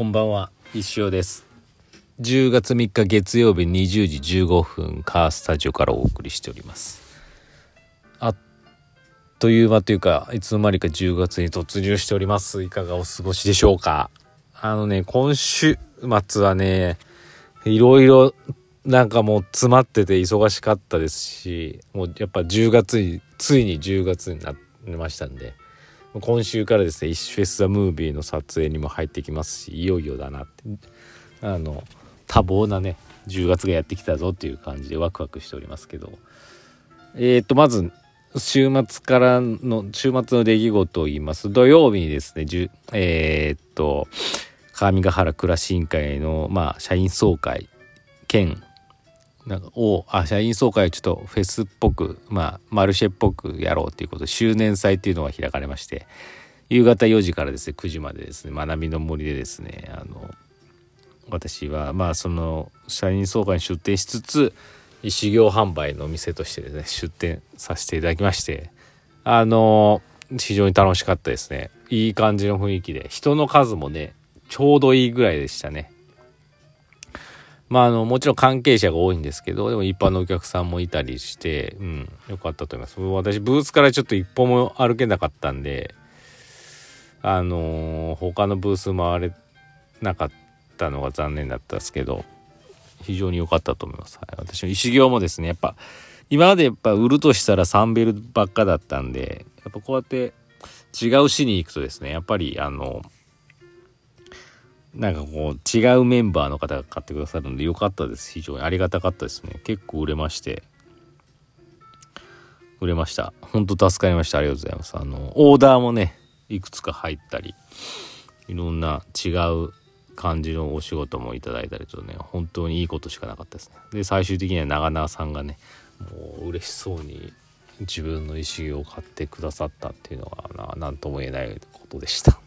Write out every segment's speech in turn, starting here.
こんばんは石尾です。10月3日月曜日20時15分カースタジオからお送りしております。あっという間というかいつの間にか10月に突入しております。いかがお過ごしでしょうか？あのね今週末はねいろいろなんかもう詰まってて忙しかったですしもうやっぱ10月についに10月になりましたんで。今週からですね「イッフェス・ザ・ムービー」の撮影にも入ってきますしいよいよだなって。あの多忙なね10月がやってきたぞっていう感じでワクワクしておりますけど。えー、とまず週末からの週末の出来事を言います。土曜日にですねえー、っと上ヶ原暮らし委員会の、まあ、社員総会兼なんかをあ社員総会をちょっとフェスっぽくまあマルシェっぽくやろうということで周年祭っていうのが開かれまして夕方4時からですね9時までですね学びの森でですねあの私はまあその社員総会に出店しつつ修行販売のお店としてですね出店させていただきましてあの非常に楽しかったですね。いい感じの雰囲気で人の数もねちょうどいいぐらいでしたね。まあ、あの、もちろん関係者が多いんですけど、でも一般のお客さんもいたりして、うん、よかったと思います。私、ブースからちょっと一歩も歩けなかったんで、あのー、他のブース回れなかったのが残念だったですけど、非常に良かったと思います。はい、私の石行もですね、やっぱ、今までやっぱ売るとしたらサンベルばっかだったんで、やっぱこうやって違う市に行くとですね、やっぱりあの、なんかこう違うメンバーの方が買ってくださるので良かったです。非常にありがたかったですね。結構売れまして。売れました。本当助かりました。ありがとうございます。あのオーダーもねいくつか入ったりいろんな違う感じのお仕事もいただいたりとね本当にいいことしかなかったですね。で最終的には長縄さんがねもう嬉しそうに自分の石を買ってくださったっていうのは何とも言えないことでした。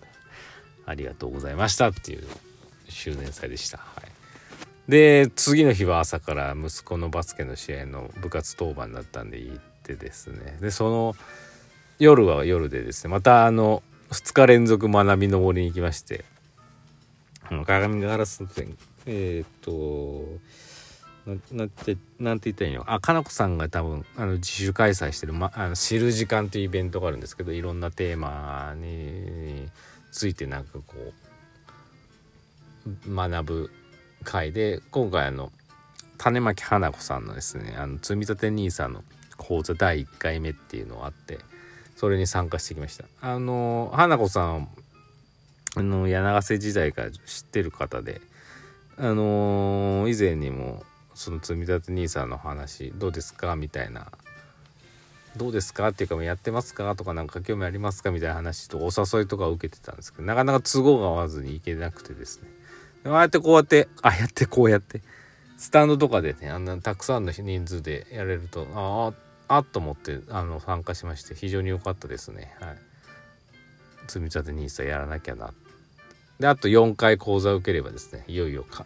ありがとうございましたっていう周年祭でした。はい、で次の日は朝から息子のバスケの試合の部活当番だったんで行ってですね。でその夜は夜でですねまたあの2日連続学びの森に行きまして鏡ガラス店えっ、となてなんて言ったらいいの？あかなこさんが多分あの自主開催してる、ま、あの知る時間というイベントがあるんですけどいろんなテーマについてなんかこう学ぶ回で今回あの種まき花子さんのですねあの積立 NISA の講座第1回目っていうのがあってそれに参加してきました。あの花子さんあの柳瀬時代から知ってる方であの以前にもその積立 NISA の話どうですかみたいなどうですか？っていうかやってますか？とかなんか興味ありますか？みたいな話とお誘いとかを受けてたんですけどなかなか都合が合わずに行けなくてですね。ああやってこうやってああやってこうやってスタンドとかでねあんなたくさんの人数でやれるとあああっと思ってあの参加しまして非常に良かったですね。はい。積み立て NISA やらなきゃな。であと4回講座を受ければですねいよいよか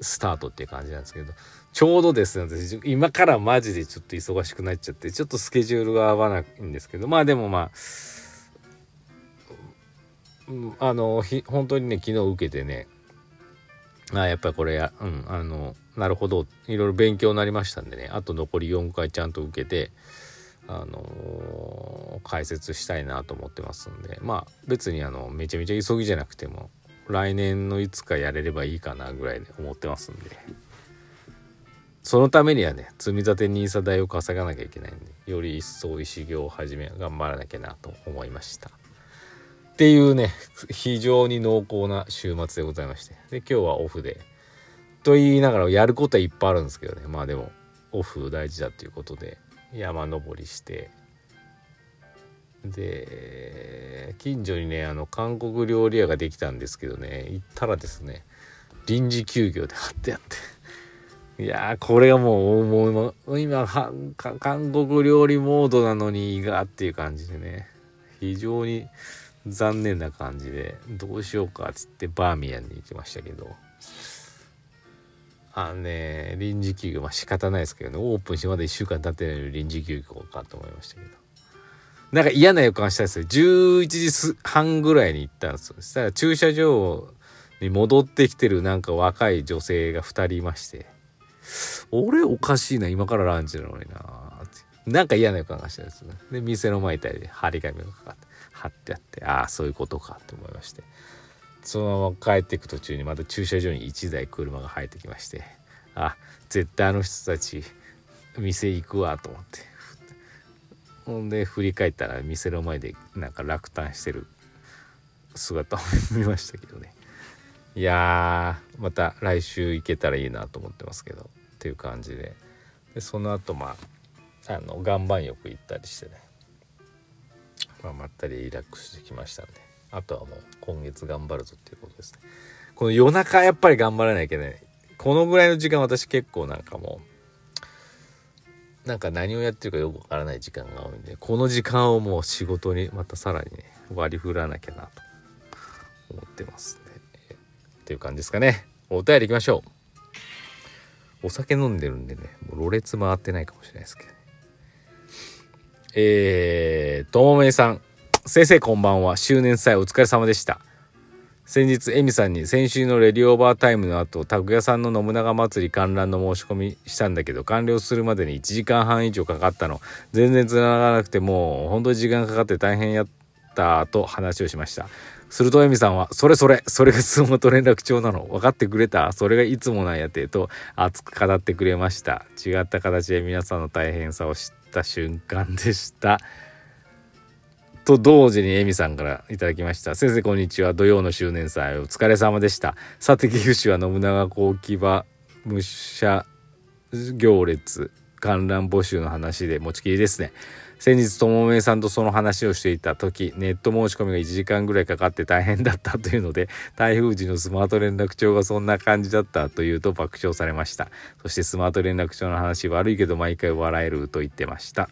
スタートっていう感じなんですけどちょうどですね私今からマジでちょっと忙しくなっちゃってちょっとスケジュールが合わないんですけどまあでもまああの本当にね昨日受けてねあやっぱりこれやうんあのなるほどいろいろ勉強になりましたんでねあと残り4回ちゃんと受けてあのー、解説したいなと思ってますんでまあ別にあのめちゃめちゃ急ぎじゃなくても来年のいつかやれればいいかなぐらいで思ってますんで。そのためにはね積み立て NISA 代を稼がなきゃいけないんでより一層石行を始め頑張らなきゃなと思いました。っていうね非常に濃厚な週末でございまして。で今日はオフで。と言いながらやることはいっぱいあるんですけどね。まあでもオフ大事だということで山登りして。で近所にねあの韓国料理屋ができたんですけどね。行ったらですね臨時休業で貼ってあって。いやこれがもうもう今韓国料理モードなのにいがっていう感じでね。非常に残念な感じでどうしようかっつってバーミヤンに行きましたけど。あのね臨時休業まあ仕方ないですけどね。オープンしてまだ1週間経ってないのに臨時休業かと思いましたけど。なんか嫌な予感したんですよ。11時半ぐらいに行ったんですよ。そしたら駐車場に戻ってきてるなんか若い女性が2人いまして。俺おかしいな今からランチなのにな。ってなんか嫌な予感がしたんですね。で店の前で張り紙がかかって貼ってあってああそういうことかと思いまして。そのまま帰っていく途中にまた駐車場に1台車が入ってきましてあ絶対あの人たち店行くわと思って。ほんで振り返ったら店の前でなんか落胆してる姿を見ましたけどね。いやまた来週行けたらいいなと思ってますけどっていう感じで。でその後まああの岩盤浴行ったりしてね、まあ、まったりリラックスしてきましたんで。あとはもう今月頑張るぞっていうことですね。この夜中やっぱり頑張らなきゃいけない。このぐらいの時間私結構なんかもうなんか何をやってるかよくわからない時間が多いんでこの時間をもう仕事にまたさらにね割り振らなきゃなと思ってますね。っていう感じですかね。お便りいきましょう。お酒飲んでるんでねもうろれつ回ってないかもしれないですけどね。えーともめいさん。先生こんばんは。周年祭お疲れ様でした。先日エミさんに先週のレディオーバータイムの後拓也さんの信長祭り観覧の申し込みしたんだけど完了するまでに1時間半以上かかったの。全然つながらなくてもう本当に時間かかって大変やったと話をしました。するとエミさんは「それそれそれが相撲と連絡帳なの？分かってくれた？それがいつもなんやて」と熱く語ってくれました。違った形で皆さんの大変さを知った瞬間でした。と同時にエミさんからいただきました。先生こんにちは。土曜の周年祭お疲れ様でした。さて岐阜市は信長公騎馬武者行列観覧募集の話で持ちきりですね。先日ともめさんとその話をしていた時ネット申し込みが1時間ぐらいかかって大変だったというので台風時のスマート連絡帳がそんな感じだったというと爆笑されました。そしてスマート連絡帳の話悪いけど毎回笑えると言ってました。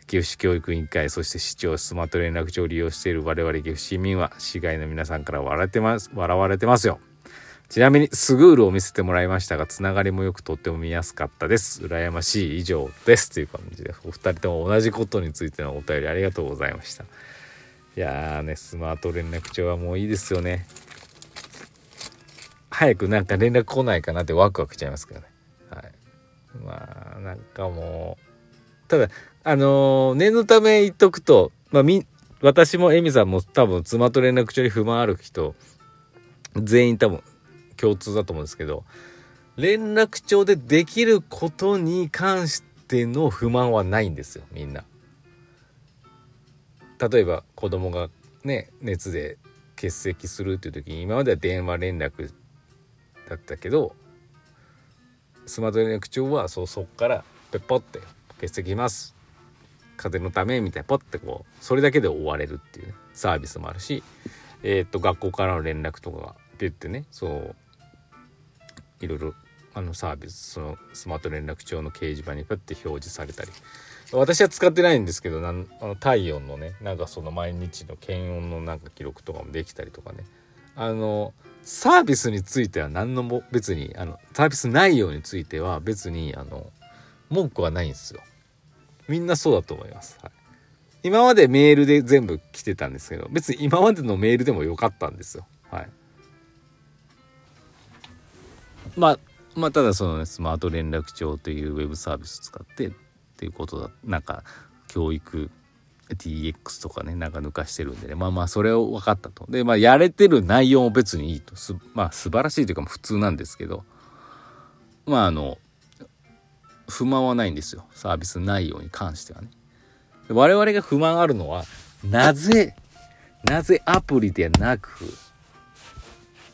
岐阜市教育委員会そして市長スマート連絡帳を利用している我々岐阜市民は市外の皆さんから笑われてます笑われてますよ。ちなみにスグールを見せてもらいましたがつながりもよくとっても見やすかったです。羨ましい以上です。という感じでお二人とも同じことについてのお便りありがとうございました。いやーねスマート連絡帳はもういいですよね。早くなんか連絡来ないかなってワクワクしちゃいますけどね。はい。まあなんかもうただあのー念のため言っとくと、まあ、み私もエミさんも多分妻と連絡帳に不満ある人全員多分共通だと思うんですけど連絡帳でできることに関しての不満はないんですよみんな。例えば子供がね熱で欠席するっていう時に今までは電話連絡だったけどスマート連絡帳はそうそっからペッポって欠席します風のためみたいなポッてこうそれだけで終われるっていう、ね、サービスもあるし、えー、っと学校からの連絡とかがピュッてねそういろいろあのサービスそのスマート連絡帳の掲示板にピュッて表示されたり私は使ってないんですけどなんあの体温のねなんかその毎日の検温のなんか記録とかもできたりとかねあのサービスについては何のも別にあのサービス内容については別にあの文句はないんですよ。みんなそうだと思います。はい、今までメールで全部来てたんですけど別に今までのメールでもよかったんですよ。はい、まあまあただその、ね、スマート連絡帳というウェブサービス使ってっていうことだなんか教育 DX とかねなんか抜かしてるんでね。まあまあそれを分かったと。でまあやれてる内容も別にいいと。すまあ素晴らしいというか普通なんですけど。まああの不満はないんですよ。サービス内容に関してはね。我々が不満あるのはなぜなぜアプリでなく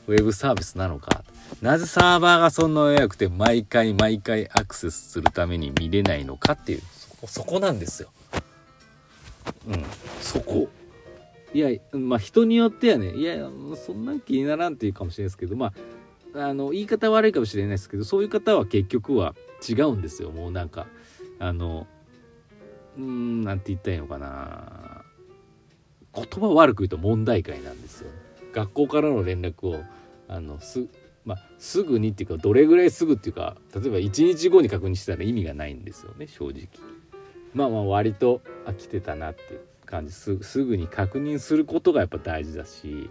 ウェブサービスなのか。なぜサーバーがそんな弱くて毎回毎回アクセスするために見れないのかっていう。そこそこなんですよ。うん。そこ。いやまあ人によってはねいやそんなん気にならんっていうかもしれないですけどまああの言い方悪いかもしれないですけどそういう方は結局は違うんですよもうなんか。あのうーんなんて言ったらいいのかな。言葉悪く言うと問題解なんですよ。学校からの連絡をあのす,、まあ、すぐにっていうかどれぐらいすぐっていうか例えば1日後に確認したら意味がないんですよね正直。まあまあ割とあ来てたなっていう感じ。すすぐに確認することがやっぱ大事だし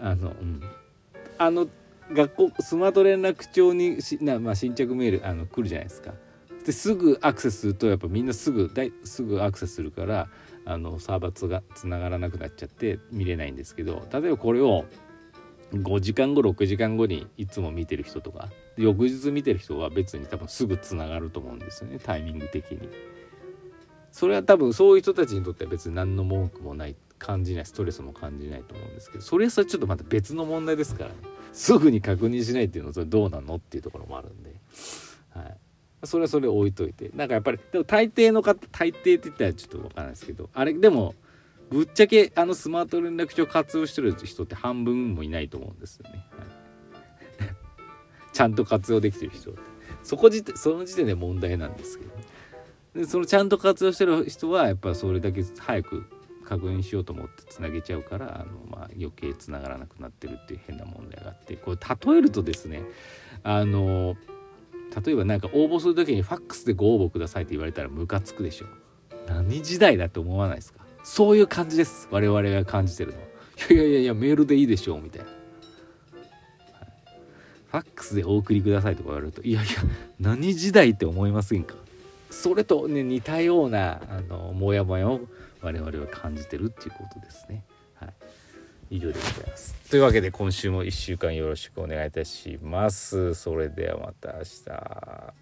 あの、うん、あの学校スマート連絡帳にしな、まあ、新着メールあの来るじゃないですか。ですぐアクセスするとやっぱみんなすぐだいすぐアクセスするからあのサーバーがつながらなくなっちゃって見れないんですけど例えばこれを5時間後6時間後にいつも見てる人とか翌日見てる人は別に多分すぐつながると思うんですよねタイミング的に。それは多分そういう人たちにとっては別に何の文句もない感じないストレスも感じないと思うんですけどそれはそれちょっとまた別の問題ですからね。すぐに確認しないっていうのはそれどうなのっていうところもあるんで、はい、それはそれ置いといて。なんかやっぱりでも大抵の方大抵って言ったらちょっと分からないですけどあれでもぶっちゃけあのスマート連絡帳活用してる人って半分もいないと思うんですよね。ちゃんと活用できてる人って。そこじその時点で問題なんですけど、ね、でそのちゃんと活用してる人はやっぱそれだけ早く確認しようと思ってつなげちゃうからあの、まあ、余計つながらなくなってるっていう変な問題があって。これ例えるとですねあの例えば何か応募する時にファックスでご応募くださいって言われたらムカつくでしょ。何時代だって思わないですか？そういう感じです。我々が感じてるの。いやいやいやメールでいいでしょうみたいな、はい、ファックスでお送りくださいとか言われるといやいや何時代って思いませんか？それとね似たようなあのモヤモヤを我々は感じてるっていうことですね。はい。以上でございます。というわけで今週も1週間よろしくお願いいたします。それではまた明日